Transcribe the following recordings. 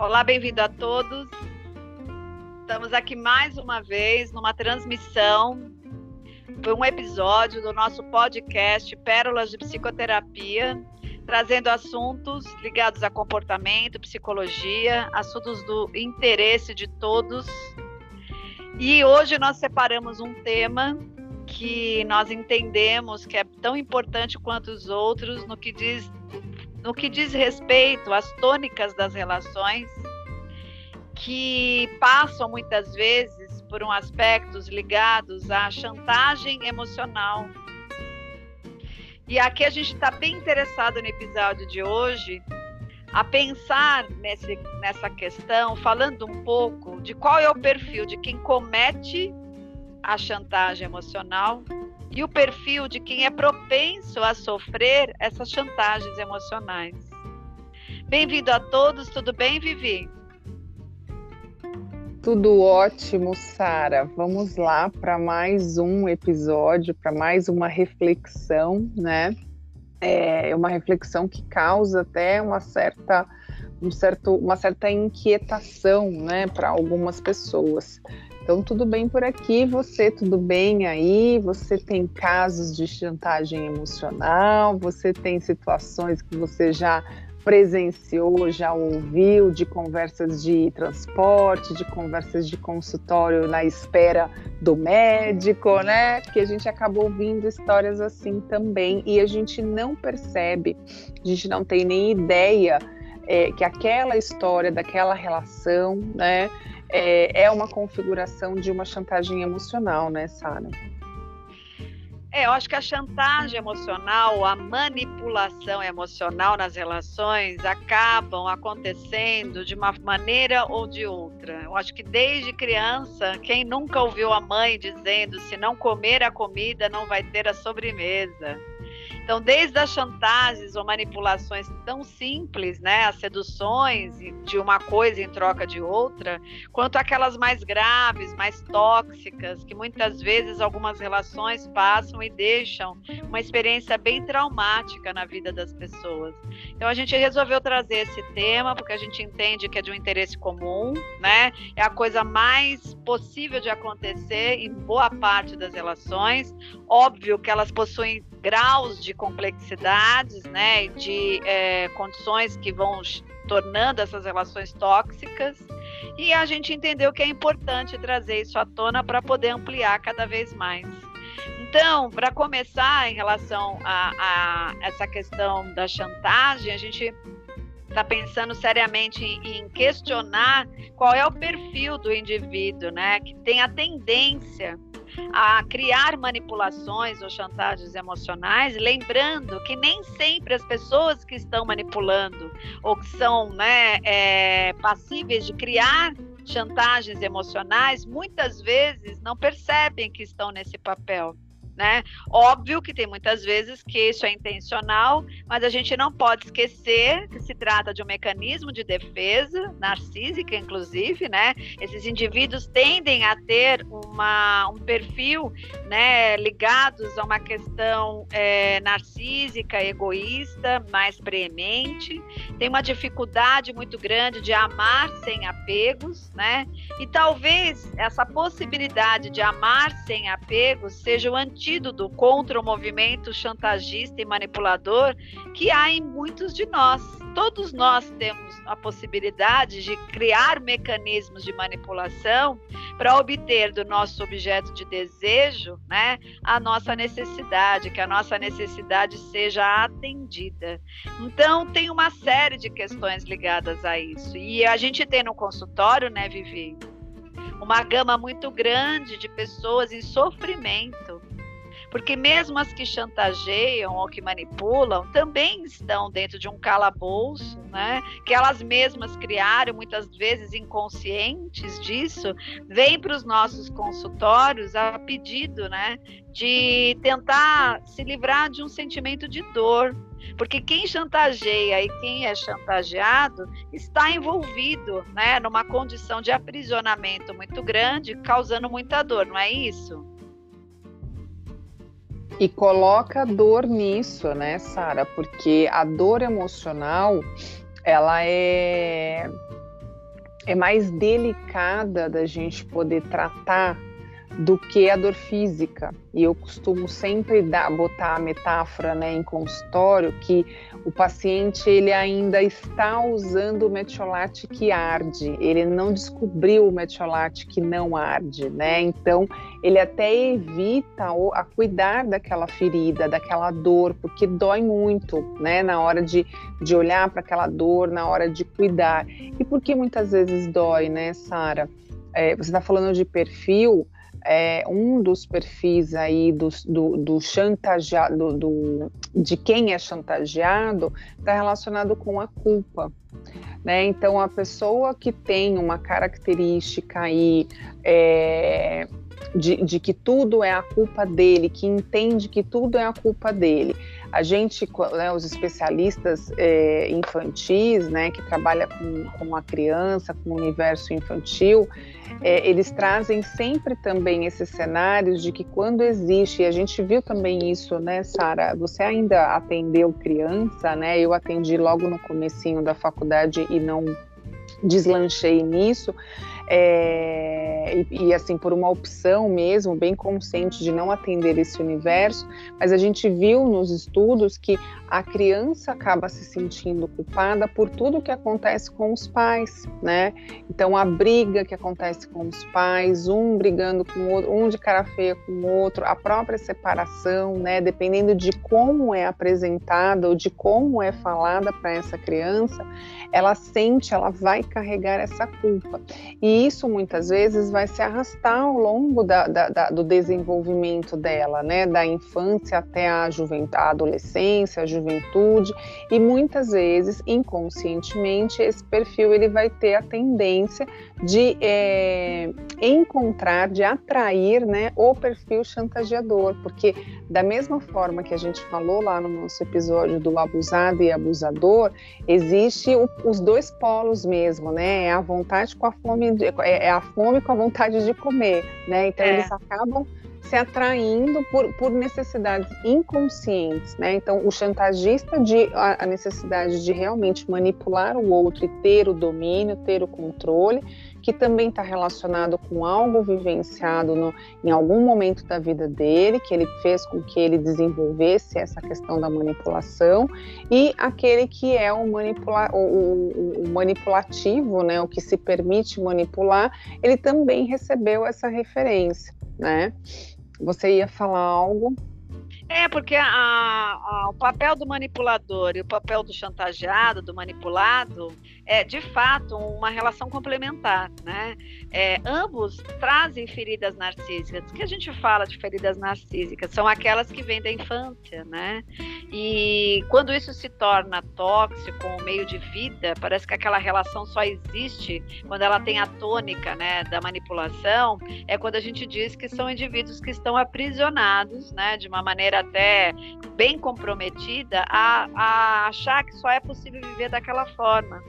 Olá, bem-vindo a todos. Estamos aqui mais uma vez numa transmissão foi um episódio do nosso podcast Pérolas de Psicoterapia, trazendo assuntos ligados a comportamento, psicologia, assuntos do interesse de todos. E hoje nós separamos um tema que nós entendemos que é tão importante quanto os outros no que diz no que diz respeito às tônicas das relações, que passam muitas vezes por um aspectos ligados à chantagem emocional. E aqui a gente está bem interessado no episódio de hoje a pensar nesse, nessa questão, falando um pouco de qual é o perfil de quem comete a chantagem emocional e o perfil de quem é propenso a sofrer essas chantagens emocionais. Bem-vindo a todos, tudo bem, Vivi? Tudo ótimo, Sara. Vamos lá para mais um episódio, para mais uma reflexão, né? É uma reflexão que causa até uma certa, um certo, uma certa inquietação, né, para algumas pessoas. Então, tudo bem por aqui, você tudo bem aí? Você tem casos de chantagem emocional? Você tem situações que você já presenciou, já ouviu de conversas de transporte, de conversas de consultório na espera do médico, né? Porque a gente acabou ouvindo histórias assim também e a gente não percebe, a gente não tem nem ideia é, que aquela história daquela relação, né? É, é uma configuração de uma chantagem emocional, né, Sara? É, eu acho que a chantagem emocional, a manipulação emocional nas relações acabam acontecendo de uma maneira ou de outra. Eu acho que desde criança, quem nunca ouviu a mãe dizendo: se não comer a comida, não vai ter a sobremesa. Então, desde as chantagens ou manipulações tão simples, né, as seduções de uma coisa em troca de outra, quanto aquelas mais graves, mais tóxicas, que muitas vezes algumas relações passam e deixam uma experiência bem traumática na vida das pessoas. Então, a gente resolveu trazer esse tema porque a gente entende que é de um interesse comum, né? É a coisa mais possível de acontecer em boa parte das relações. Óbvio que elas possuem graus de complexidades, né, de é, condições que vão tornando essas relações tóxicas. E a gente entendeu que é importante trazer isso à tona para poder ampliar cada vez mais. Então, para começar, em relação a, a, essa questão da chantagem, a gente está pensando seriamente em, em, questionar qual é o perfil do indivíduo, né, que tem a tendência a criar manipulações ou chantagens emocionais, lembrando que nem sempre as pessoas que estão manipulando ou que são né, é, passíveis de criar chantagens emocionais, muitas vezes não percebem que estão nesse papel né? Óbvio que tem muitas vezes que isso é intencional, mas a gente não pode esquecer que se trata de um mecanismo de defesa, narcísica inclusive, né? Esses indivíduos tendem a ter uma, um perfil, né, ligados a uma questão é, narcísica, egoísta, mais preemente, tem uma dificuldade muito grande de amar sem apegos, né? E talvez essa possibilidade de amar sem apegos seja o antigo antídoto contra o movimento chantagista e manipulador que há em muitos de nós. Todos nós temos a possibilidade de criar mecanismos de manipulação para obter do nosso objeto de desejo, né, a nossa necessidade, que a nossa necessidade seja atendida. Então, tem uma série de questões ligadas a isso. E a gente tem no consultório, né, Vivi, uma gama muito grande de pessoas em sofrimento porque mesmo as que chantageiam ou que manipulam também estão dentro de um calabouço, né? Que elas mesmas criaram, muitas vezes inconscientes disso, vêm para os nossos consultórios a pedido, né? De tentar se livrar de um sentimento de dor, porque quem chantageia e quem é chantageado está envolvido né, numa condição de aprisionamento muito grande, causando muita dor, não é isso? E coloca dor nisso, né, Sara? Porque a dor emocional, ela é é mais delicada da gente poder tratar do que a dor física. E eu costumo sempre dar, botar a metáfora né, em consultório que o paciente ele ainda está usando o metiolate que arde, ele não descobriu o metiolate que não arde, né? Então ele até evita a cuidar daquela ferida, daquela dor, porque dói muito, né? Na hora de, de olhar para aquela dor, na hora de cuidar. E por que muitas vezes dói, né, Sara? É, você está falando de perfil é, um dos perfis aí do, do, do chantageado, do, de quem é chantageado, está relacionado com a culpa. Né? Então, a pessoa que tem uma característica aí é, de, de que tudo é a culpa dele, que entende que tudo é a culpa dele, a gente, né, os especialistas é, infantis, né, que trabalham com, com a criança, com o universo infantil, é, eles trazem sempre também esses cenários de que quando existe, e a gente viu também isso, né, Sara? Você ainda atendeu criança, né? Eu atendi logo no comecinho da faculdade e não deslanchei nisso. É, e, e, assim por uma opção mesmo bem consciente de não atender esse universo, mas a gente viu nos estudos que a criança acaba se sentindo culpada por tudo que acontece com os pais, né? Então a briga que acontece com os pais, um brigando com o outro, um de cara feia com o outro, a própria separação, né? Dependendo de como é apresentada ou de como é falada para essa criança, ela sente, ela vai carregar essa culpa. E isso muitas vezes vai se arrastar ao longo da, da, da, do desenvolvimento dela, né? Da infância até a a adolescência, a juventude, e muitas vezes, inconscientemente, esse perfil ele vai ter a tendência de é, encontrar, de atrair né, o perfil chantageador, porque da mesma forma que a gente falou lá no nosso episódio do abusado e abusador, existe o, os dois polos mesmo, né? É a vontade com a fome, é, é a fome com a vontade de comer, né? Então é. eles acabam se atraindo por, por necessidades inconscientes, né? Então, o chantagista de a, a necessidade de realmente manipular o outro e ter o domínio, ter o controle, que também está relacionado com algo vivenciado no, em algum momento da vida dele, que ele fez com que ele desenvolvesse essa questão da manipulação, e aquele que é o, manipula, o, o, o manipulativo, né, o que se permite manipular, ele também recebeu essa referência, né? Você ia falar algo? É, porque a, a, o papel do manipulador e o papel do chantageado, do manipulado, é de fato uma relação complementar, né? É, ambos trazem feridas narcísicas. O que a gente fala de feridas narcísicas são aquelas que vêm da infância, né? E quando isso se torna tóxico, um meio de vida, parece que aquela relação só existe quando ela tem a tônica, né, da manipulação. É quando a gente diz que são indivíduos que estão aprisionados, né, de uma maneira até bem comprometida a, a achar que só é possível viver daquela forma.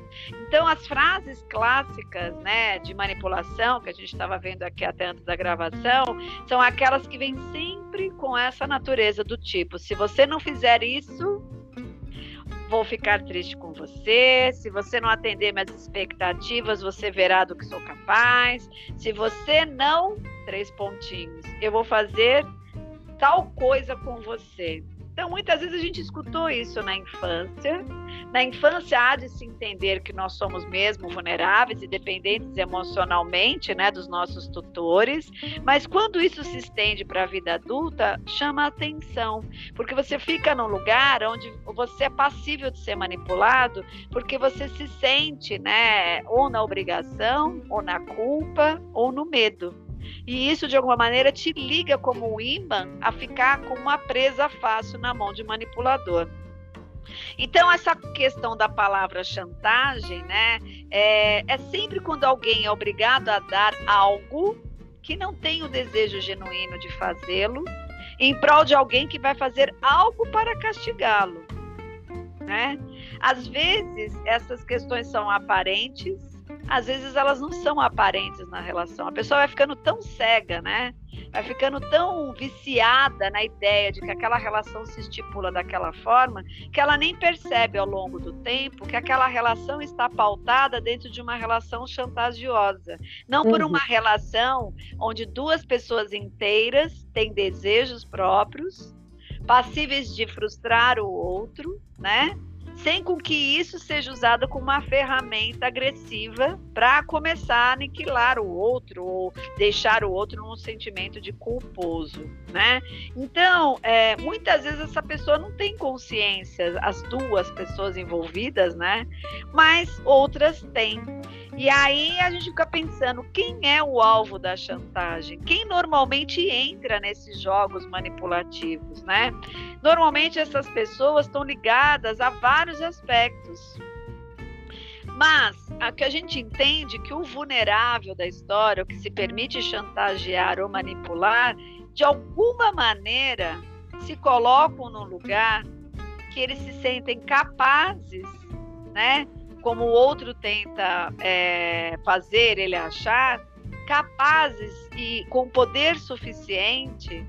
Então, as frases clássicas né, de manipulação, que a gente estava vendo aqui até antes da gravação, são aquelas que vêm sempre com essa natureza do tipo: se você não fizer isso, vou ficar triste com você. Se você não atender minhas expectativas, você verá do que sou capaz. Se você não, três pontinhos, eu vou fazer tal coisa com você. Então, muitas vezes a gente escutou isso na infância. Na infância, há de se entender que nós somos mesmo vulneráveis e dependentes emocionalmente né, dos nossos tutores, mas quando isso se estende para a vida adulta, chama atenção, porque você fica num lugar onde você é passível de ser manipulado, porque você se sente né, ou na obrigação, ou na culpa, ou no medo. E isso, de alguma maneira, te liga como um imã a ficar com uma presa fácil na mão de manipulador. Então, essa questão da palavra chantagem, né, é, é sempre quando alguém é obrigado a dar algo que não tem o desejo genuíno de fazê-lo, em prol de alguém que vai fazer algo para castigá-lo. Né? Às vezes, essas questões são aparentes, às vezes elas não são aparentes na relação. A pessoa vai ficando tão cega, né? vai ficando tão viciada na ideia de que aquela relação se estipula daquela forma, que ela nem percebe ao longo do tempo que aquela relação está pautada dentro de uma relação chantagiosa. Não por uma uhum. relação onde duas pessoas inteiras têm desejos próprios, passíveis de frustrar o outro, né? Sem com que isso seja usado como uma ferramenta agressiva para começar a aniquilar o outro ou deixar o outro num sentimento de culposo, né? Então, é, muitas vezes essa pessoa não tem consciência, as duas pessoas envolvidas, né? Mas outras têm. E aí a gente fica pensando quem é o alvo da chantagem, quem normalmente entra nesses jogos manipulativos, né? Normalmente essas pessoas estão ligadas a vários aspectos. Mas o que a gente entende que o vulnerável da história, o que se permite chantagear ou manipular, de alguma maneira se colocam num lugar que eles se sentem capazes, né? Como o outro tenta é, fazer ele achar, capazes e com poder suficiente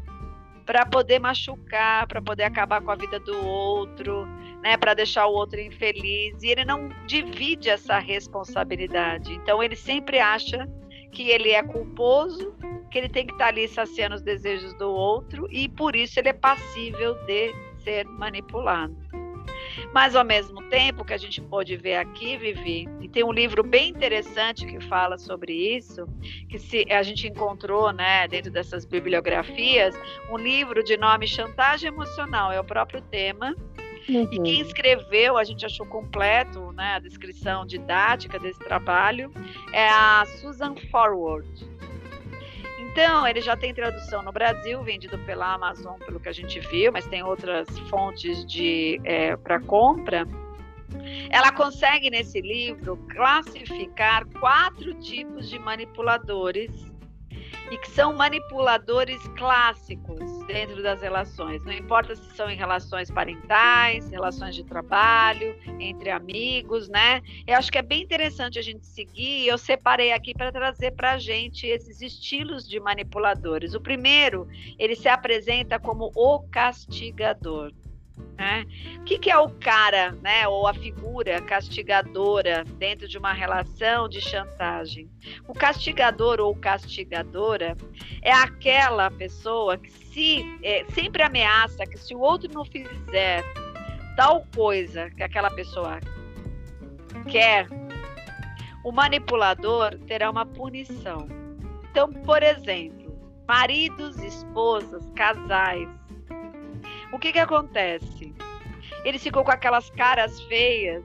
para poder machucar, para poder acabar com a vida do outro, né, para deixar o outro infeliz. E ele não divide essa responsabilidade. Então ele sempre acha que ele é culposo, que ele tem que estar tá ali saciando os desejos do outro e por isso ele é passível de ser manipulado. Mas ao mesmo tempo que a gente pode ver aqui, Vivi, e tem um livro bem interessante que fala sobre isso, que se a gente encontrou, né, dentro dessas bibliografias, um livro de nome Chantagem Emocional, é o próprio tema. Uhum. E quem escreveu, a gente achou completo, né, a descrição didática desse trabalho, é a Susan Forward. Então, ele já tem tradução no Brasil, vendido pela Amazon, pelo que a gente viu, mas tem outras fontes de é, para compra. Ela consegue nesse livro classificar quatro tipos de manipuladores e que são manipuladores clássicos dentro das relações. Não importa se são em relações parentais, relações de trabalho, entre amigos, né? Eu acho que é bem interessante a gente seguir. Eu separei aqui para trazer para a gente esses estilos de manipuladores. O primeiro, ele se apresenta como o castigador. Né? O que, que, é o cara, né, ou a figura castigadora dentro de uma relação de chantagem? O castigador ou castigadora é aquela pessoa que se é, sempre ameaça que se o outro não fizer tal coisa que aquela pessoa quer, o manipulador terá uma punição. Então, por exemplo, maridos, esposas, casais o que que acontece? Ele ficou com aquelas caras feias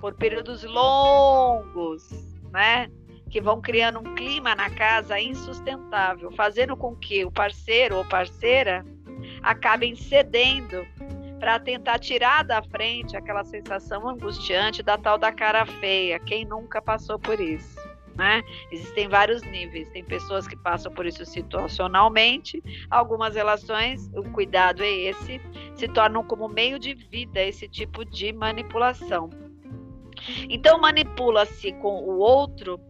por períodos longos, né? Que vão criando um clima na casa insustentável, fazendo com que o parceiro ou parceira acabem cedendo para tentar tirar da frente aquela sensação angustiante da tal da cara feia. Quem nunca passou por isso? Né? Existem vários níveis. Tem pessoas que passam por isso situacionalmente. Algumas relações, o cuidado é esse, se tornam como meio de vida esse tipo de manipulação. Então manipula-se com o outro,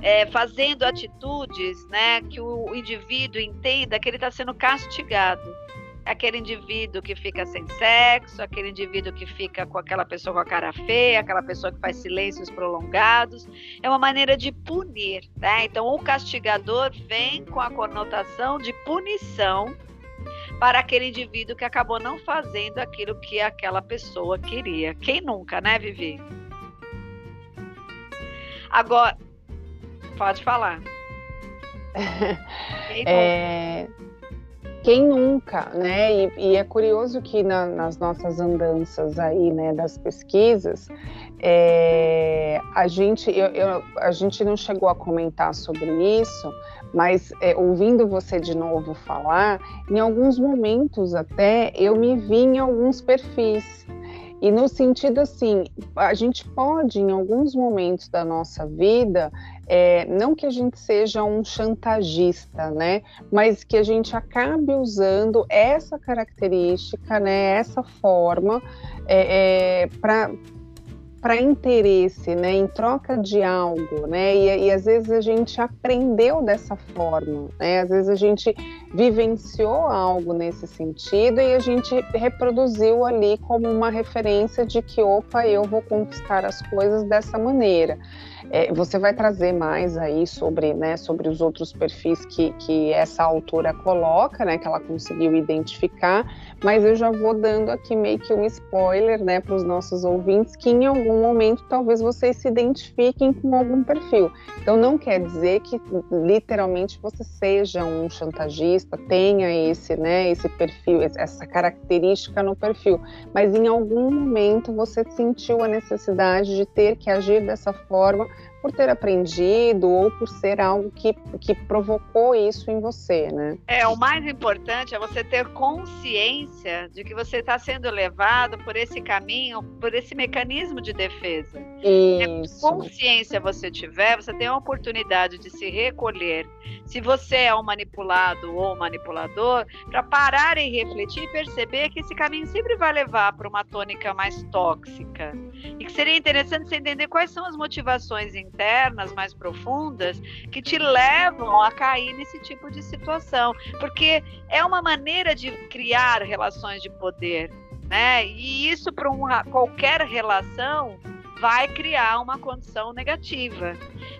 é, fazendo atitudes, né, que o indivíduo entenda que ele está sendo castigado aquele indivíduo que fica sem sexo, aquele indivíduo que fica com aquela pessoa com a cara feia, aquela pessoa que faz silêncios prolongados. É uma maneira de punir, né? Então, o castigador vem com a conotação de punição para aquele indivíduo que acabou não fazendo aquilo que aquela pessoa queria. Quem nunca, né, Vivi? Agora, pode falar. é, quem nunca, né? E, e é curioso que na, nas nossas andanças aí, né, das pesquisas, é, a gente, eu, eu, a gente não chegou a comentar sobre isso, mas é, ouvindo você de novo falar, em alguns momentos até eu me vi em alguns perfis. E no sentido assim, a gente pode, em alguns momentos da nossa vida, é, não que a gente seja um chantagista, né, mas que a gente acabe usando essa característica, né, essa forma, é, é, para para interesse, né, em troca de algo, né, e, e, às vezes a gente aprendeu dessa forma, né, às vezes a gente vivenciou algo nesse sentido e a gente reproduziu ali como uma referência de que, opa, eu vou conquistar as coisas dessa maneira. É, você vai trazer mais aí sobre, né, sobre os outros perfis que, que essa autora coloca, né, que ela conseguiu identificar, mas eu já vou dando aqui meio que um spoiler, né, para os nossos ouvintes, que em algum momento talvez vocês se identifiquem com algum perfil. Então não quer dizer que literalmente você seja um chantagista, tenha esse, né, esse perfil, essa característica no perfil, mas em algum momento você sentiu a necessidade de ter que agir dessa forma por ter aprendido ou por ser algo que, que provocou isso em você, né? É, o mais importante é você ter consciência de que você está sendo levado por esse caminho, por esse mecanismo de defesa. Isso. Se consciência você tiver, você tem a oportunidade de se recolher. Se você é um manipulado ou manipulador, para parar e refletir e perceber que esse caminho sempre vai levar para uma tônica mais tóxica. E que seria interessante você entender quais são as motivações internas internas mais profundas que te levam a cair nesse tipo de situação, porque é uma maneira de criar relações de poder, né? E isso para qualquer relação vai criar uma condição negativa.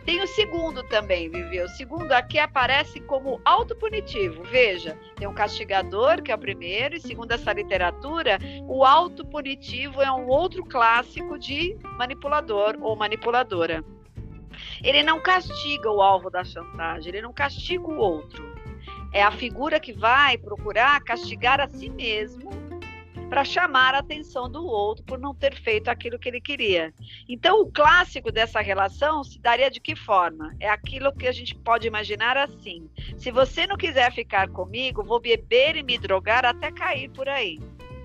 Tem o segundo também, Vivi. O segundo aqui aparece como autopunitivo. Veja, tem um castigador, que é o primeiro, e segundo essa literatura, o autopunitivo é um outro clássico de manipulador ou manipuladora. Ele não castiga o alvo da chantagem, ele não castiga o outro. É a figura que vai procurar castigar a si mesmo para chamar a atenção do outro por não ter feito aquilo que ele queria. Então, o clássico dessa relação se daria de que forma? É aquilo que a gente pode imaginar assim: se você não quiser ficar comigo, vou beber e me drogar até cair por aí.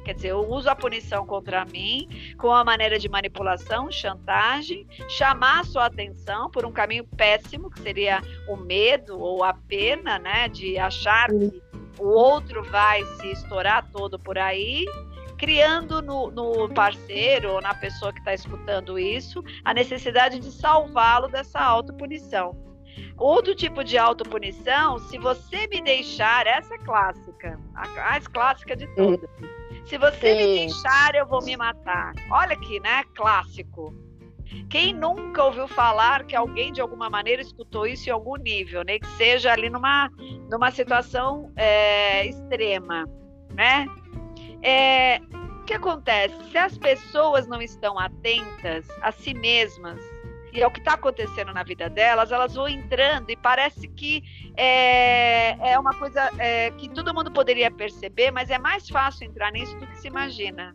Quer dizer, eu uso a punição contra mim com uma maneira de manipulação, chantagem, chamar a sua atenção por um caminho péssimo, que seria o medo ou a pena, né, de achar que o outro vai se estourar todo por aí, criando no, no parceiro ou na pessoa que está escutando isso a necessidade de salvá-lo dessa autopunição. Outro tipo de autopunição, se você me deixar, essa é clássica, a mais clássica de todas. Se você Sim. me deixar, eu vou me matar. Olha aqui, né? Clássico. Quem nunca ouviu falar que alguém de alguma maneira escutou isso em algum nível, nem né? que seja ali numa, numa situação é, extrema, né? É, o que acontece? Se as pessoas não estão atentas a si mesmas, e é o que está acontecendo na vida delas, elas vão entrando e parece que é, é uma coisa é, que todo mundo poderia perceber, mas é mais fácil entrar nisso do que se imagina.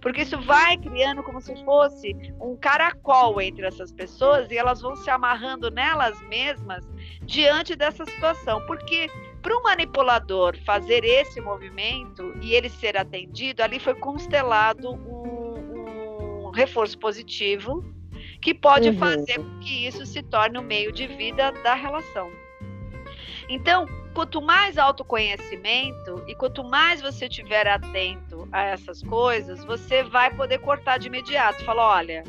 Porque isso vai criando como se fosse um caracol entre essas pessoas e elas vão se amarrando nelas mesmas diante dessa situação. Porque para um manipulador fazer esse movimento e ele ser atendido, ali foi constelado um, um reforço positivo que pode uhum. fazer com que isso se torne o meio de vida da relação. Então, quanto mais autoconhecimento e quanto mais você estiver atento a essas coisas, você vai poder cortar de imediato. Falar, olha,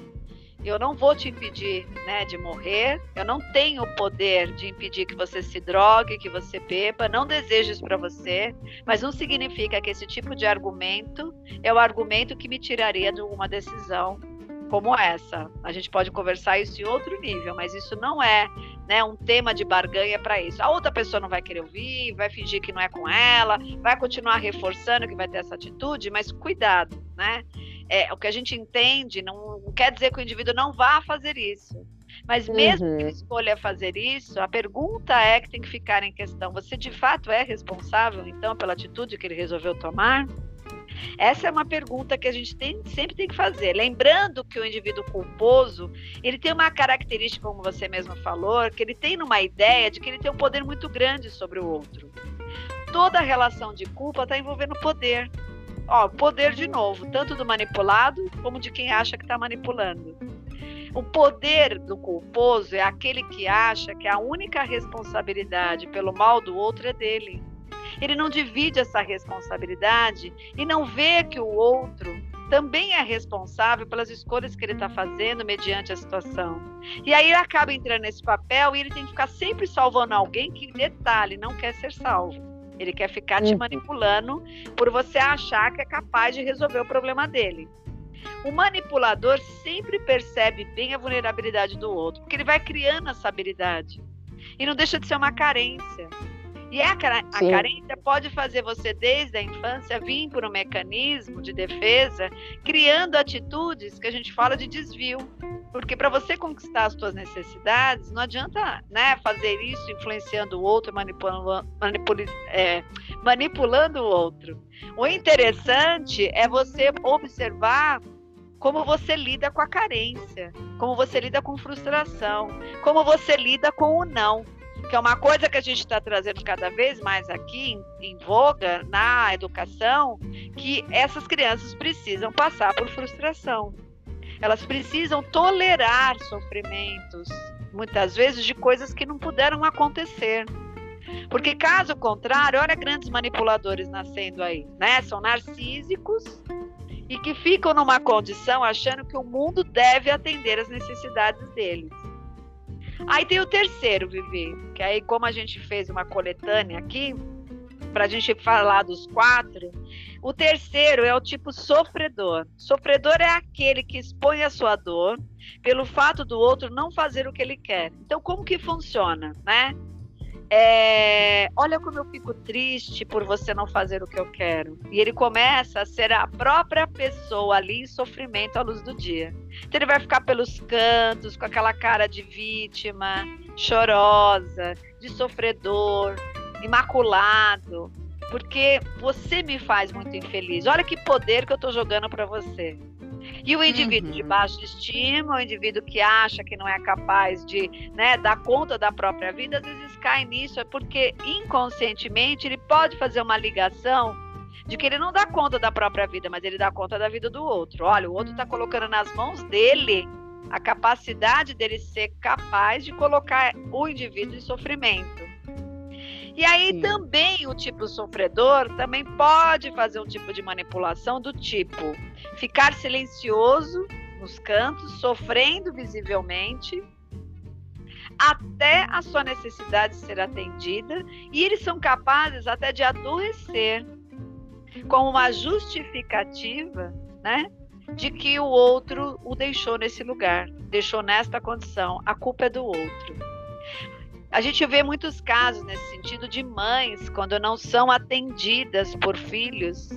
eu não vou te impedir né, de morrer, eu não tenho o poder de impedir que você se drogue, que você beba, não desejo isso para você, mas não significa que esse tipo de argumento é o argumento que me tiraria de uma decisão como essa. A gente pode conversar isso em outro nível, mas isso não é né, um tema de barganha para isso. A outra pessoa não vai querer ouvir, vai fingir que não é com ela, vai continuar reforçando que vai ter essa atitude, mas cuidado, né? É, o que a gente entende não, não quer dizer que o indivíduo não vá fazer isso. Mas mesmo uhum. que escolha fazer isso, a pergunta é que tem que ficar em questão: você de fato é responsável, então, pela atitude que ele resolveu tomar? Essa é uma pergunta que a gente tem, sempre tem que fazer. Lembrando que o indivíduo culposo, ele tem uma característica, como você mesmo falou, que ele tem uma ideia de que ele tem um poder muito grande sobre o outro. Toda relação de culpa está envolvendo poder. Ó, poder de novo, tanto do manipulado como de quem acha que está manipulando. O poder do culposo é aquele que acha que a única responsabilidade pelo mal do outro é dele ele não divide essa responsabilidade e não vê que o outro também é responsável pelas escolhas que ele está fazendo mediante a situação. E aí ele acaba entrando nesse papel e ele tem que ficar sempre salvando alguém que, detalhe, não quer ser salvo. Ele quer ficar te uhum. manipulando por você achar que é capaz de resolver o problema dele. O manipulador sempre percebe bem a vulnerabilidade do outro, porque ele vai criando essa habilidade. E não deixa de ser uma carência. E a, a carência pode fazer você, desde a infância, vir por um mecanismo de defesa, criando atitudes que a gente fala de desvio. Porque para você conquistar as suas necessidades, não adianta né, fazer isso influenciando o outro, manipulando, manipula, é, manipulando o outro. O interessante é você observar como você lida com a carência, como você lida com frustração, como você lida com o não que é uma coisa que a gente está trazendo cada vez mais aqui em, em, voga na educação, que essas crianças precisam passar por frustração. Elas precisam tolerar sofrimentos, muitas vezes de coisas que não puderam acontecer. Porque caso contrário, olha grandes manipuladores nascendo aí, né? São narcísicos e que ficam numa condição achando que o mundo deve atender as necessidades deles. Aí tem o terceiro, Vivi, que aí como a gente fez uma coletânea aqui, para a gente falar dos quatro, o terceiro é o tipo sofredor. Sofredor é aquele que expõe a sua dor pelo fato do outro não fazer o que ele quer. Então, como que funciona, né? É, olha como eu fico triste por você não fazer o que eu quero. E ele começa a ser a própria pessoa ali em sofrimento à luz do dia. Então ele vai ficar pelos cantos, com aquela cara de vítima, chorosa, de sofredor, imaculado, porque você me faz muito infeliz. Olha que poder que eu estou jogando para você. E o indivíduo uhum. de baixa estima, o indivíduo que acha que não é capaz de né, dar conta da própria vida, às vezes cai nisso, é porque inconscientemente ele pode fazer uma ligação de que ele não dá conta da própria vida, mas ele dá conta da vida do outro. Olha, o outro está colocando nas mãos dele a capacidade dele ser capaz de colocar o indivíduo em sofrimento. E aí Sim. também o tipo sofredor também pode fazer um tipo de manipulação do tipo ficar silencioso nos cantos, sofrendo visivelmente, até a sua necessidade ser atendida, e eles são capazes até de adoecer como uma justificativa, né, de que o outro o deixou nesse lugar, deixou nesta condição, a culpa é do outro. A gente vê muitos casos nesse sentido de mães, quando não são atendidas por filhos,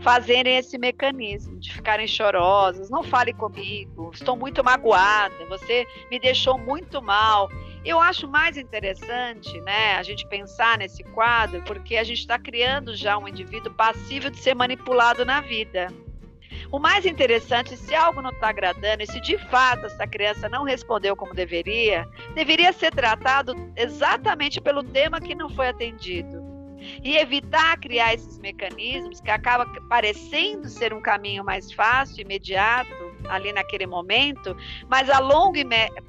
fazerem esse mecanismo de ficarem chorosas, não fale comigo, estou muito magoada, você me deixou muito mal. Eu acho mais interessante, né, a gente pensar nesse quadro, porque a gente está criando já um indivíduo passível de ser manipulado na vida. O mais interessante, se algo não está agradando e se de fato essa criança não respondeu como deveria, deveria ser tratado exatamente pelo tema que não foi atendido. E evitar criar esses mecanismos que acaba parecendo ser um caminho mais fácil, imediato, ali naquele momento, mas a longo, e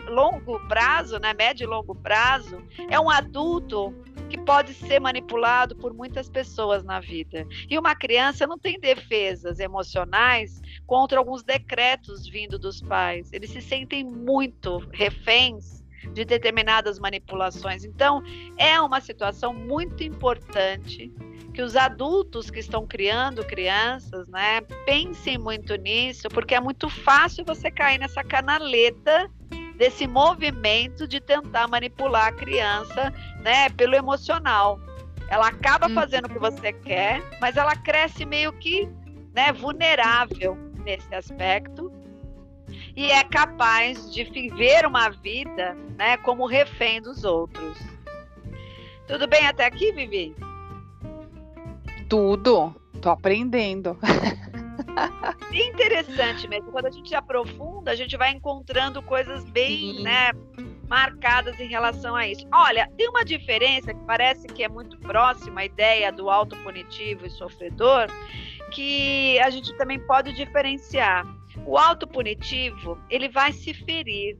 longo prazo, né, médio e longo prazo, é um adulto que pode ser manipulado por muitas pessoas na vida. E uma criança não tem defesas emocionais contra alguns decretos vindo dos pais. Eles se sentem muito reféns de determinadas manipulações. Então, é uma situação muito importante que os adultos que estão criando crianças, né, pensem muito nisso, porque é muito fácil você cair nessa canaleta desse movimento de tentar manipular a criança, né, pelo emocional. Ela acaba uhum. fazendo o que você quer, mas ela cresce meio que, né, vulnerável nesse aspecto e é capaz de viver uma vida, né, como refém dos outros. Tudo bem até aqui, Vivi? Tudo. Tô aprendendo. interessante mesmo. Quando a gente aprofunda, a gente vai encontrando coisas bem, né, marcadas em relação a isso. Olha, tem uma diferença que parece que é muito próxima à ideia do autopunitivo e sofredor, que a gente também pode diferenciar. O autopunitivo, ele vai se ferir.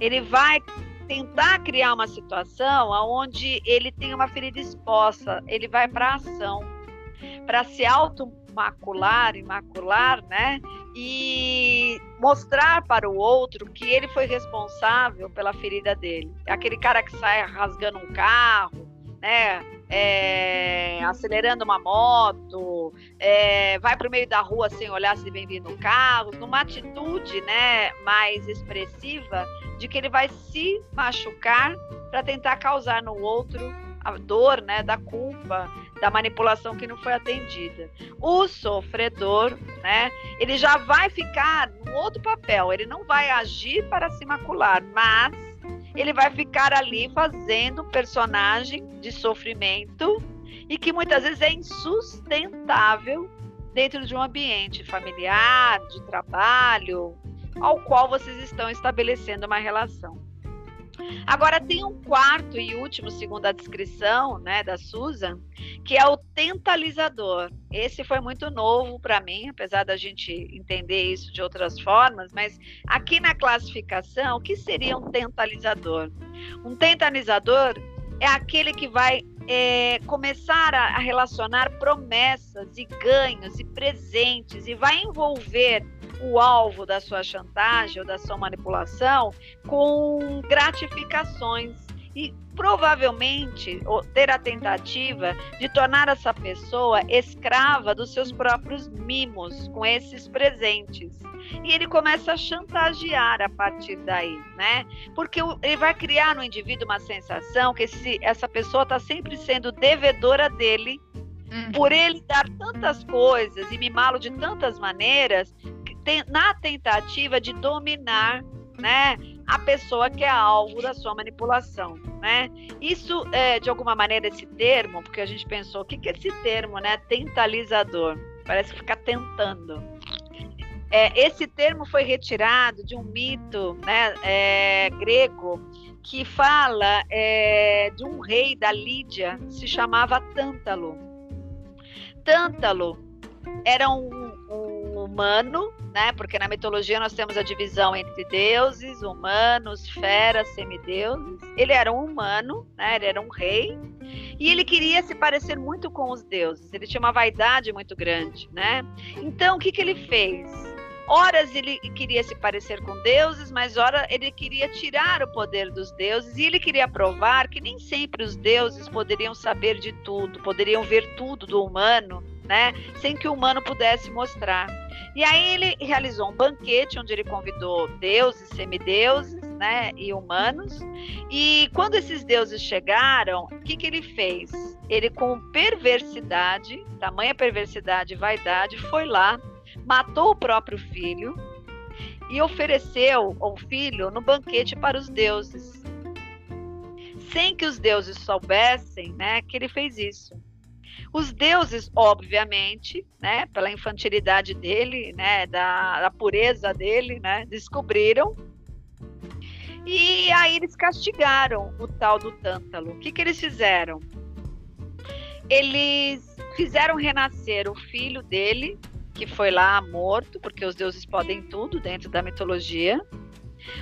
Ele vai tentar criar uma situação onde ele tem uma ferida exposta, ele vai para ação para se auto macular e macular, né? E mostrar para o outro que ele foi responsável pela ferida dele. Aquele cara que sai rasgando um carro, né? É, acelerando uma moto, é, vai para o meio da rua sem olhar se vem vindo carro, numa atitude né, mais expressiva de que ele vai se machucar para tentar causar no outro a dor né, da culpa, da manipulação que não foi atendida. O sofredor, né, ele já vai ficar no outro papel, ele não vai agir para se macular, mas ele vai ficar ali fazendo um personagem de sofrimento e que muitas vezes é insustentável dentro de um ambiente familiar, de trabalho, ao qual vocês estão estabelecendo uma relação. Agora tem um quarto e último, segundo a descrição, né, da Susan, que é o tentalizador. Esse foi muito novo para mim, apesar da gente entender isso de outras formas, mas aqui na classificação, o que seria um tentalizador? Um tentalizador é aquele que vai é, começar a, a relacionar promessas e ganhos e presentes e vai envolver o alvo da sua chantagem ou da sua manipulação com gratificações e provavelmente ter a tentativa de tornar essa pessoa escrava dos seus próprios mimos com esses presentes. E ele começa a chantagear a partir daí, né? Porque ele vai criar no indivíduo uma sensação que esse, essa pessoa está sempre sendo devedora dele, uhum. por ele dar tantas coisas e mimá-lo de tantas maneiras, na tentativa de dominar né, a pessoa que é alvo da sua manipulação, né? Isso, é, de alguma maneira, esse termo, porque a gente pensou, o que, que é esse termo, né? Tentalizador. Parece ficar tentando. É, esse termo foi retirado de um mito né, é, grego que fala é, de um rei da Lídia, se chamava Tântalo. Tântalo era um, um humano né? Porque na mitologia nós temos a divisão entre deuses, humanos, feras, semideuses. Ele era um humano, né? Ele era um rei e ele queria se parecer muito com os deuses. Ele tinha uma vaidade muito grande, né? Então o que que ele fez? Horas ele queria se parecer com deuses, mas ora ele queria tirar o poder dos deuses e ele queria provar que nem sempre os deuses poderiam saber de tudo, poderiam ver tudo do humano, né? Sem que o humano pudesse mostrar. E aí ele realizou um banquete onde ele convidou deuses, semideuses, né, e humanos. E quando esses deuses chegaram, o que, que ele fez? Ele, com perversidade, tamanha perversidade e vaidade, foi lá, matou o próprio filho e ofereceu o filho no banquete para os deuses, sem que os deuses soubessem, né, que ele fez isso. Os deuses, obviamente, né, pela infantilidade dele, né, da, da pureza dele, né, descobriram. E aí eles castigaram o tal do Tântalo. O que, que eles fizeram? Eles fizeram renascer o filho dele, que foi lá morto, porque os deuses podem tudo dentro da mitologia.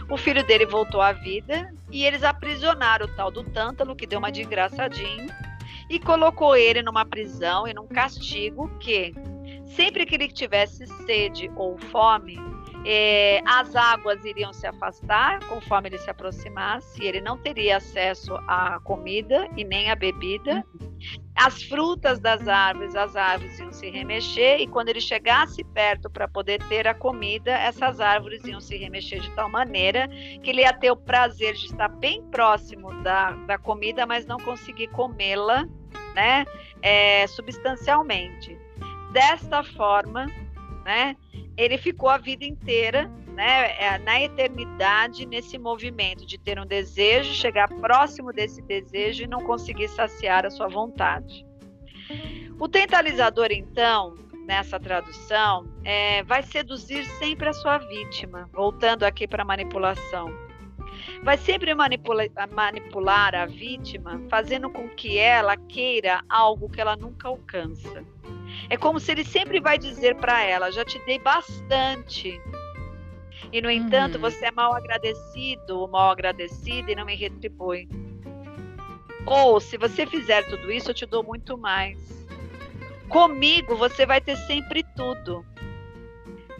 O filho dele voltou à vida e eles aprisionaram o tal do Tântalo, que deu uma de engraçadinho, e colocou ele numa prisão e num castigo que, sempre que ele tivesse sede ou fome, é, as águas iriam se afastar conforme ele se aproximasse, ele não teria acesso à comida e nem à bebida. As frutas das árvores, as árvores iam se remexer, e quando ele chegasse perto para poder ter a comida, essas árvores iam se remexer de tal maneira que ele ia ter o prazer de estar bem próximo da, da comida, mas não conseguir comê-la né, é, substancialmente. Desta forma, né, ele ficou a vida inteira, né, é, na eternidade, nesse movimento de ter um desejo, chegar próximo desse desejo e não conseguir saciar a sua vontade. O tentalizador, então, nessa tradução, é, vai seduzir sempre a sua vítima, voltando aqui para a manipulação vai sempre manipula manipular a vítima, fazendo com que ela queira algo que ela nunca alcança. É como se ele sempre vai dizer para ela: já te dei bastante. E no entanto, uhum. você é mal agradecido ou mal agradecida e não me retribui. Ou se você fizer tudo isso, eu te dou muito mais. Comigo você vai ter sempre tudo.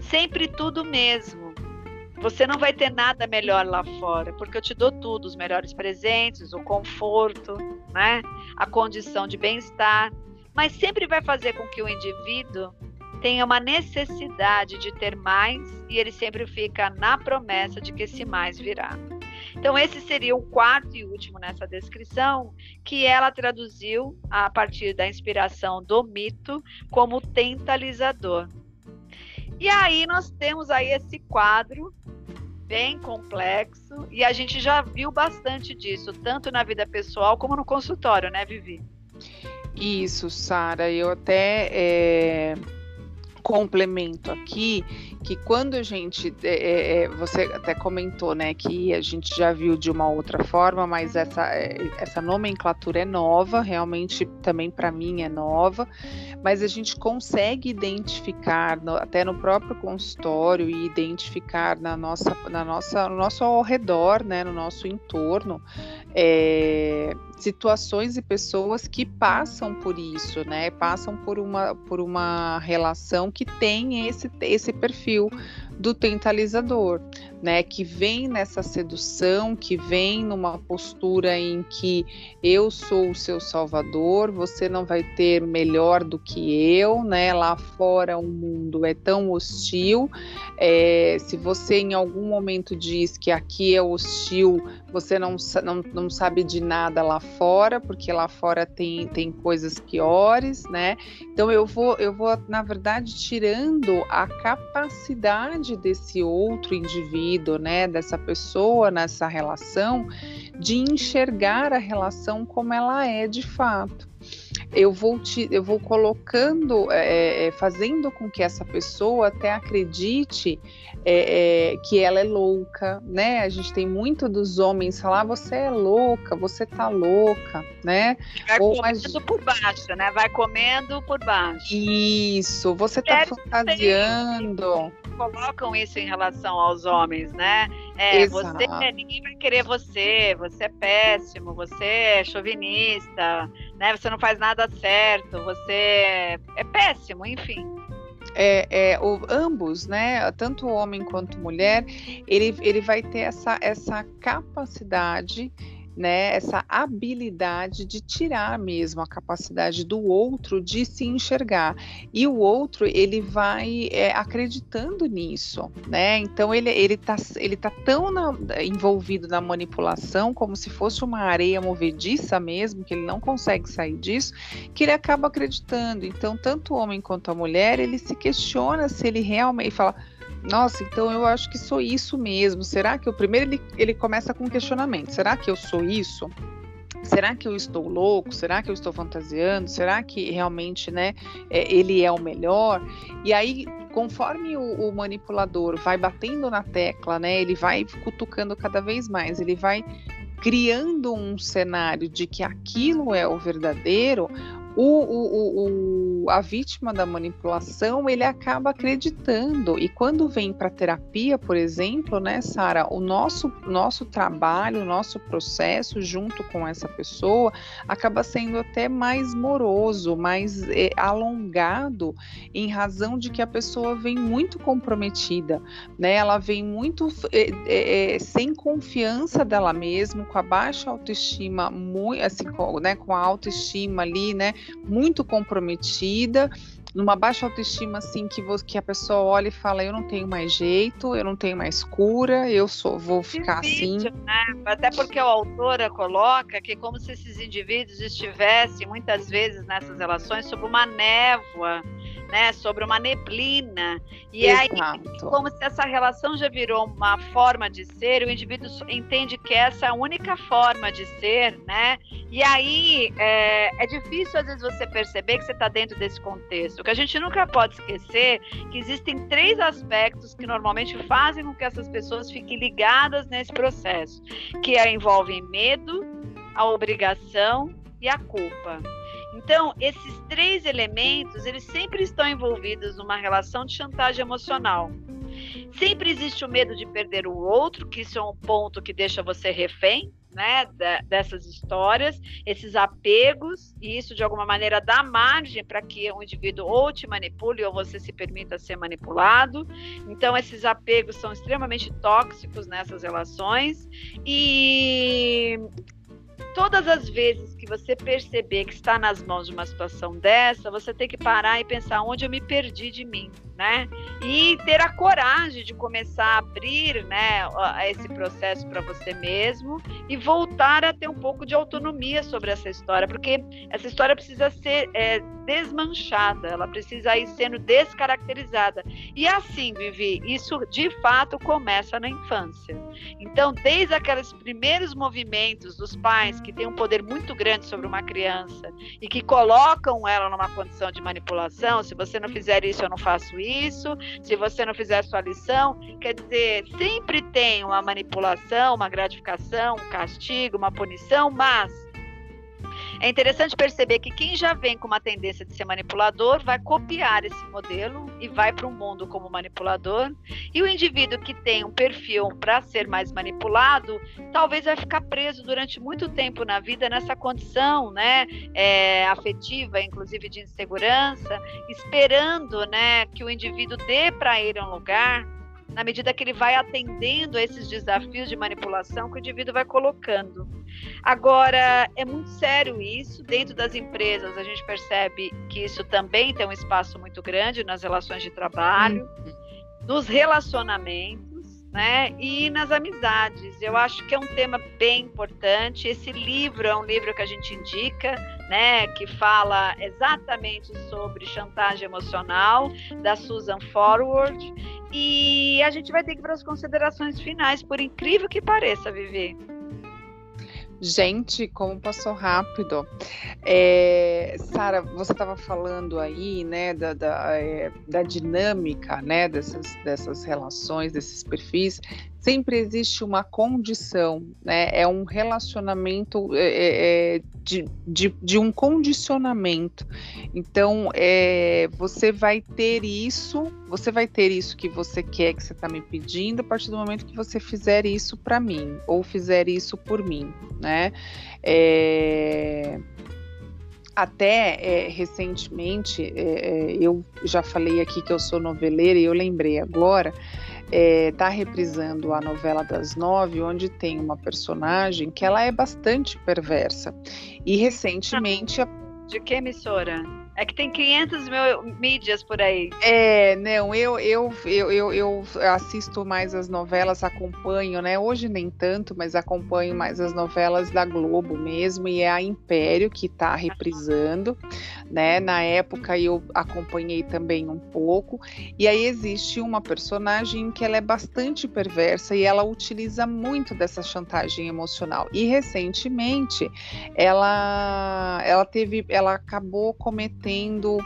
Sempre tudo mesmo. Você não vai ter nada melhor lá fora, porque eu te dou tudo, os melhores presentes, o conforto, né? A condição de bem-estar, mas sempre vai fazer com que o indivíduo tenha uma necessidade de ter mais e ele sempre fica na promessa de que esse mais virá. Então, esse seria o quarto e último nessa descrição, que ela traduziu a partir da inspiração do mito como tentalizador. E aí nós temos aí esse quadro bem complexo e a gente já viu bastante disso, tanto na vida pessoal como no consultório, né, Vivi? Isso, Sara. Eu até é, complemento aqui que quando a gente, é, é, é, você até comentou, né, que a gente já viu de uma outra forma, mas essa, é, essa nomenclatura é nova, realmente também para mim é nova, mas a gente consegue identificar no, até no próprio consultório e identificar na nossa, na nossa, no nosso ao redor, né, no nosso entorno, é, situações e pessoas que passam por isso, né? Passam por uma, por uma relação que tem esse, esse perfil do tentalizador, né? Que vem nessa sedução, que vem numa postura em que eu sou o seu salvador, você não vai ter melhor do que eu, né? Lá fora o mundo é tão hostil. É, se você em algum momento diz que aqui é hostil, você não, não, não sabe de nada lá fora, porque lá fora tem, tem coisas piores, né? Então eu vou, eu vou, na verdade, tirando a capacidade desse outro indivíduo, né, dessa pessoa nessa relação, de enxergar a relação como ela é de fato eu vou te, eu vou colocando, é, é, fazendo com que essa pessoa até acredite é, é, que ela é louca, né? A gente tem muito dos homens falar, ah, você é louca, você tá louca, né? Vai Ou, comendo por baixo, né? Vai comendo por baixo. Isso, você tá fantasiando. Colocam isso em relação aos homens, né? É, Exato. você, ninguém vai querer você, você é péssimo, você é chauvinista, né? Você não faz nada certo, você é péssimo, enfim. É, é, o, ambos, né, tanto o homem quanto mulher, ele, ele vai ter essa, essa capacidade né, essa habilidade de tirar mesmo a capacidade do outro de se enxergar. E o outro, ele vai é, acreditando nisso, né? Então ele, ele, tá, ele tá tão na, envolvido na manipulação, como se fosse uma areia movediça mesmo, que ele não consegue sair disso, que ele acaba acreditando. Então, tanto o homem quanto a mulher, ele se questiona se ele realmente fala nossa, então eu acho que sou isso mesmo. Será que o primeiro ele, ele começa com questionamento? Será que eu sou isso? Será que eu estou louco? Será que eu estou fantasiando? Será que realmente, né, é, ele é o melhor? E aí, conforme o, o, manipulador vai batendo na tecla, né, ele vai cutucando cada vez mais, ele vai criando um cenário de que aquilo é o verdadeiro, o, o, o, a vítima da manipulação ele acaba acreditando e quando vem para terapia, por exemplo, né, Sara, o nosso nosso trabalho, o nosso processo junto com essa pessoa acaba sendo até mais moroso, mais é, alongado, em razão de que a pessoa vem muito comprometida, né? Ela vem muito é, é, sem confiança dela mesma, com a baixa autoestima, muito assim, com, né, com a autoestima ali, né? muito comprometida, numa baixa autoestima assim que, você, que a pessoa olha e fala eu não tenho mais jeito, eu não tenho mais cura, eu sou vou ficar assim. Né? Até porque a autora coloca que como se esses indivíduos estivessem muitas vezes nessas relações sob uma névoa né, sobre uma neblina. E Exato. aí, como se essa relação já virou uma forma de ser, o indivíduo entende que essa é a única forma de ser, né? E aí é, é difícil às vezes você perceber que você está dentro desse contexto. O que a gente nunca pode esquecer que existem três aspectos que normalmente fazem com que essas pessoas fiquem ligadas nesse processo, que é, envolvem medo, a obrigação e a culpa. Então, esses três elementos, eles sempre estão envolvidos numa relação de chantagem emocional. Sempre existe o medo de perder o outro, que isso é um ponto que deixa você refém né, dessas histórias, esses apegos, e isso de alguma maneira dá margem para que um indivíduo ou te manipule ou você se permita ser manipulado. Então, esses apegos são extremamente tóxicos nessas relações e todas as vezes que você perceber que está nas mãos de uma situação dessa, você tem que parar e pensar onde eu me perdi de mim né? E ter a coragem de começar a abrir, né, esse processo para você mesmo e voltar a ter um pouco de autonomia sobre essa história, porque essa história precisa ser é, desmanchada, ela precisa ir sendo descaracterizada. E assim, Vivi, isso de fato começa na infância. Então, desde aqueles primeiros movimentos dos pais que têm um poder muito grande sobre uma criança e que colocam ela numa condição de manipulação, se você não fizer isso, eu não faço isso, se você não fizer a sua lição, quer dizer, sempre tem uma manipulação, uma gratificação, um castigo, uma punição, mas é interessante perceber que quem já vem com uma tendência de ser manipulador vai copiar esse modelo e vai para um mundo como manipulador. E o indivíduo que tem um perfil para ser mais manipulado, talvez vai ficar preso durante muito tempo na vida nessa condição, né, é, afetiva, inclusive de insegurança, esperando, né, que o indivíduo dê para ele um lugar na medida que ele vai atendendo a esses desafios de manipulação que o indivíduo vai colocando. Agora, é muito sério isso. Dentro das empresas, a gente percebe que isso também tem um espaço muito grande nas relações de trabalho, uhum. nos relacionamentos. Né? E nas amizades, eu acho que é um tema bem importante. Esse livro é um livro que a gente indica, né? Que fala exatamente sobre chantagem emocional da Susan Forward. E a gente vai ter que ir para as considerações finais, por incrível que pareça, Vivi. Gente, como passou rápido. É, Sara, você estava falando aí, né, da, da, é, da, dinâmica, né, dessas, dessas relações, desses perfis sempre existe uma condição, né? É um relacionamento é, é, é, de, de, de, um condicionamento. Então, é, você vai ter isso, você vai ter isso que você quer, que você está me pedindo, a partir do momento que você fizer isso para mim, ou fizer isso por mim, né? É, até é, recentemente, é, é, eu já falei aqui que eu sou noveleira e eu lembrei agora está é, tá reprisando a novela das nove, onde tem uma personagem que ela é bastante perversa. E recentemente. De que emissora? É que tem 500 mil mídias por aí. É, não, eu, eu, eu, eu, eu assisto mais as novelas, acompanho, né? Hoje nem tanto, mas acompanho mais as novelas da Globo mesmo, e é a Império que está reprisando, né? Na época eu acompanhei também um pouco, e aí existe uma personagem que ela é bastante perversa e ela utiliza muito dessa chantagem emocional. E recentemente ela, ela teve, ela acabou cometendo cometendo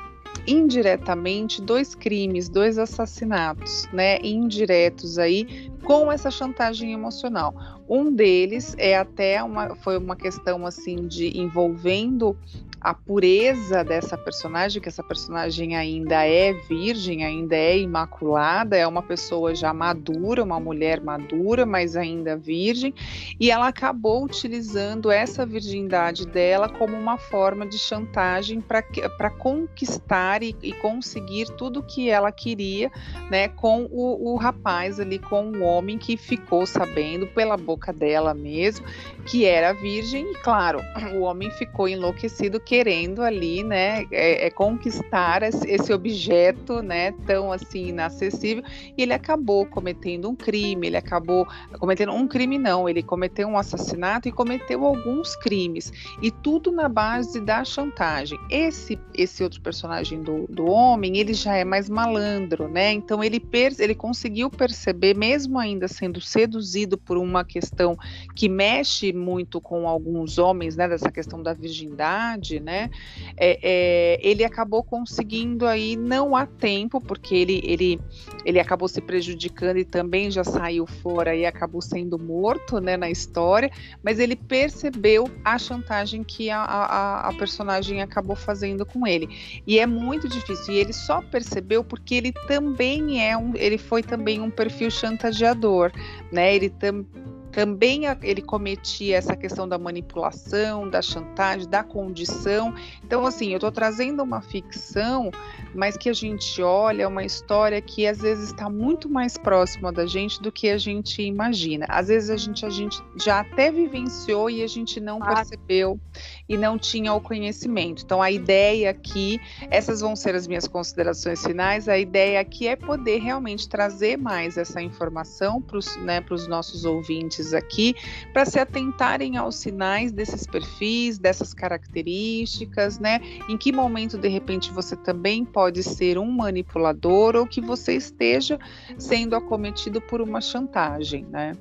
indiretamente dois crimes, dois assassinatos, né, indiretos aí com essa chantagem emocional. Um deles é até uma foi uma questão assim de envolvendo a pureza dessa personagem, que essa personagem ainda é virgem, ainda é imaculada, é uma pessoa já madura, uma mulher madura, mas ainda virgem, e ela acabou utilizando essa virgindade dela como uma forma de chantagem para conquistar e, e, conseguir tudo que ela queria, né, com o, o rapaz ali, com o homem que ficou sabendo pela boca dela mesmo que era virgem, e claro, o homem ficou enlouquecido que querendo ali, né, é, é conquistar esse objeto, né, tão assim inacessível, e ele acabou cometendo um crime, ele acabou cometendo um crime não, ele cometeu um assassinato e cometeu alguns crimes, e tudo na base da chantagem. Esse esse outro personagem do, do homem, ele já é mais malandro, né? Então ele ele conseguiu perceber mesmo ainda sendo seduzido por uma questão que mexe muito com alguns homens, né, dessa questão da virgindade, né, é, é, ele acabou conseguindo aí não há tempo, porque ele, ele, ele acabou se prejudicando e também já saiu fora e acabou sendo morto, né, na história, mas ele percebeu a chantagem que a, a, a personagem acabou fazendo com ele. E é muito difícil, e ele só percebeu porque ele também é um, ele foi também um perfil chantageador, né? Ele também também ele cometia essa questão da manipulação, da chantagem, da condição. Então, assim, eu estou trazendo uma ficção, mas que a gente olha uma história que às vezes está muito mais próxima da gente do que a gente imagina. Às vezes a gente, a gente já até vivenciou e a gente não ah. percebeu e não tinha o conhecimento. Então, a ideia aqui, essas vão ser as minhas considerações finais. A ideia aqui é poder realmente trazer mais essa informação para os né, nossos ouvintes aqui para se atentarem aos sinais desses perfis, dessas características, né? Em que momento de repente você também pode ser um manipulador ou que você esteja sendo acometido por uma chantagem, né?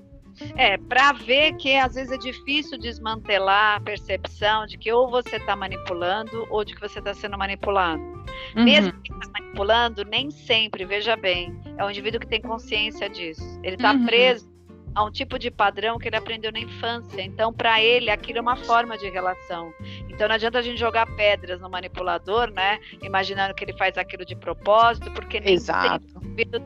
É, para ver que às vezes é difícil desmantelar a percepção de que ou você está manipulando ou de que você está sendo manipulado. Uhum. Mesmo que está manipulando, nem sempre, veja bem, é um indivíduo que tem consciência disso. Ele está uhum. preso a um tipo de padrão que ele aprendeu na infância. Então, para ele, aquilo é uma forma de relação. Então, não adianta a gente jogar pedras no manipulador, né? Imaginando que ele faz aquilo de propósito, porque nem Exato.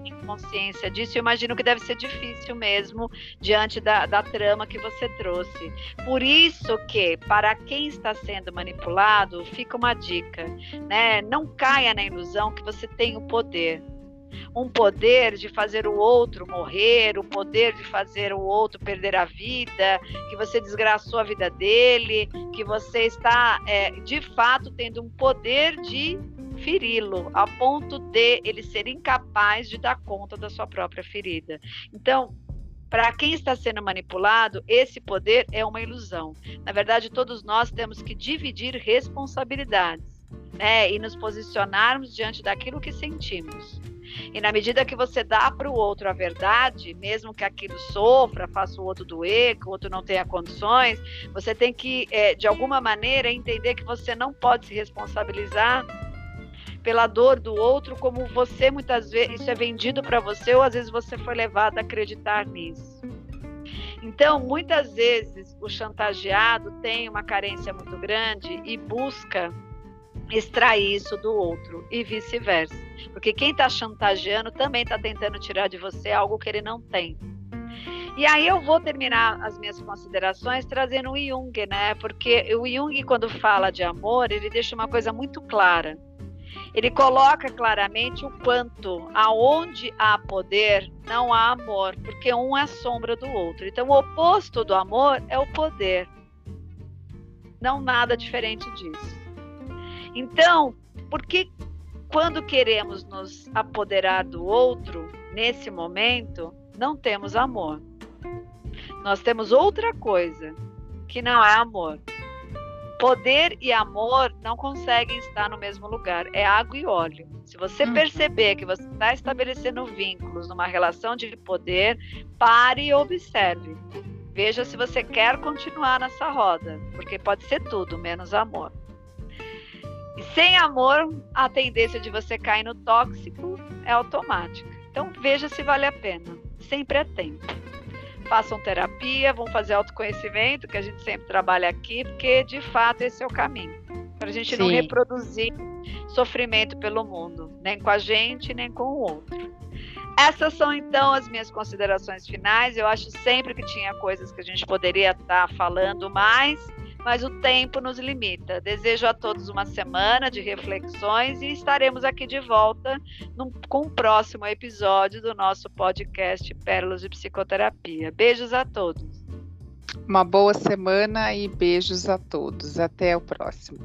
tem consciência disso. Eu imagino que deve ser difícil mesmo diante da, da trama que você trouxe. Por isso que, para quem está sendo manipulado, fica uma dica, né? Não caia na ilusão que você tem o poder um poder de fazer o outro morrer, o poder de fazer o outro perder a vida, que você desgraçou a vida dele, que você está é, de fato tendo um poder de feri-lo, a ponto de ele ser incapaz de dar conta da sua própria ferida. Então, para quem está sendo manipulado, esse poder é uma ilusão. Na verdade, todos nós temos que dividir responsabilidades né, e nos posicionarmos diante daquilo que sentimos. E na medida que você dá para o outro a verdade, mesmo que aquilo sofra, faça o outro doer, que o outro não tenha condições, você tem que, é, de alguma maneira, entender que você não pode se responsabilizar pela dor do outro, como você muitas vezes isso é vendido para você, ou às vezes você foi levado a acreditar nisso. Então, muitas vezes o chantageado tem uma carência muito grande e busca extrair isso do outro e vice-versa. Porque quem está chantageando também está tentando tirar de você algo que ele não tem. E aí eu vou terminar as minhas considerações trazendo o Jung, né? Porque o Jung, quando fala de amor, ele deixa uma coisa muito clara. Ele coloca claramente o quanto, aonde há poder, não há amor, porque um é sombra do outro. Então, o oposto do amor é o poder. Não nada diferente disso. Então, por que quando queremos nos apoderar do outro, nesse momento, não temos amor? Nós temos outra coisa, que não é amor. Poder e amor não conseguem estar no mesmo lugar, é água e óleo. Se você uhum. perceber que você está estabelecendo vínculos numa relação de poder, pare e observe. Veja se você quer continuar nessa roda, porque pode ser tudo menos amor. Sem amor, a tendência de você cair no tóxico é automática. Então veja se vale a pena. Sempre é tempo. Façam terapia, vão fazer autoconhecimento, que a gente sempre trabalha aqui, porque de fato esse é o caminho. Para a gente Sim. não reproduzir sofrimento pelo mundo, nem com a gente, nem com o outro. Essas são então as minhas considerações finais. Eu acho sempre que tinha coisas que a gente poderia estar falando mais, mas o tempo nos limita. Desejo a todos uma semana de reflexões e estaremos aqui de volta num, com o próximo episódio do nosso podcast Pérolas de Psicoterapia. Beijos a todos. Uma boa semana e beijos a todos. Até o próximo.